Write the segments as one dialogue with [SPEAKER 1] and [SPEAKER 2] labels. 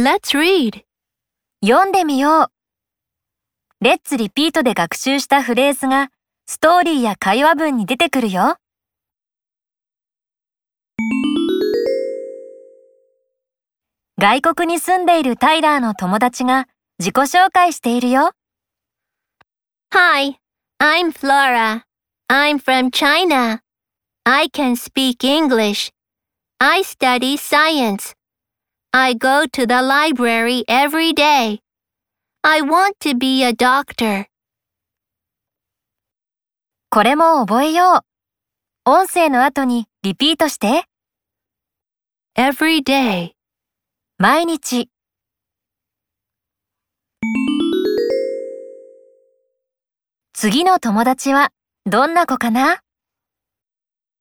[SPEAKER 1] Let's read.
[SPEAKER 2] 読んでみよう。レッツリピートで学習したフレーズがストーリーや会話文に出てくるよ。外国に住んでいるタイラーの友達が自己紹介しているよ。
[SPEAKER 1] Hi, I'm Flora. I'm from China. I can speak English. I study science. I go to the library every day. I want to be a doctor.
[SPEAKER 2] これも覚えよう。音声の後にリピートして。
[SPEAKER 1] Every day.
[SPEAKER 2] 毎日。次の友達はどんな子かな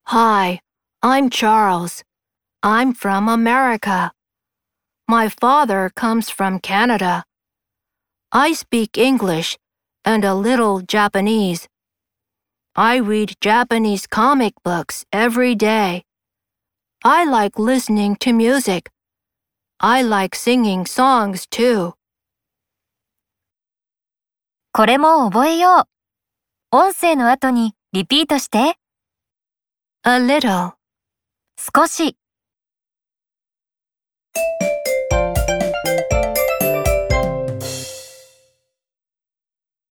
[SPEAKER 1] Hi, I'm Charles. I'm from America. My father comes from Canada. I speak English and a little Japanese. I read Japanese comic books every day. I like listening to music. I like singing songs too.
[SPEAKER 2] これも覚えよう。音声の後にリピートして。
[SPEAKER 1] A little.
[SPEAKER 2] 少し。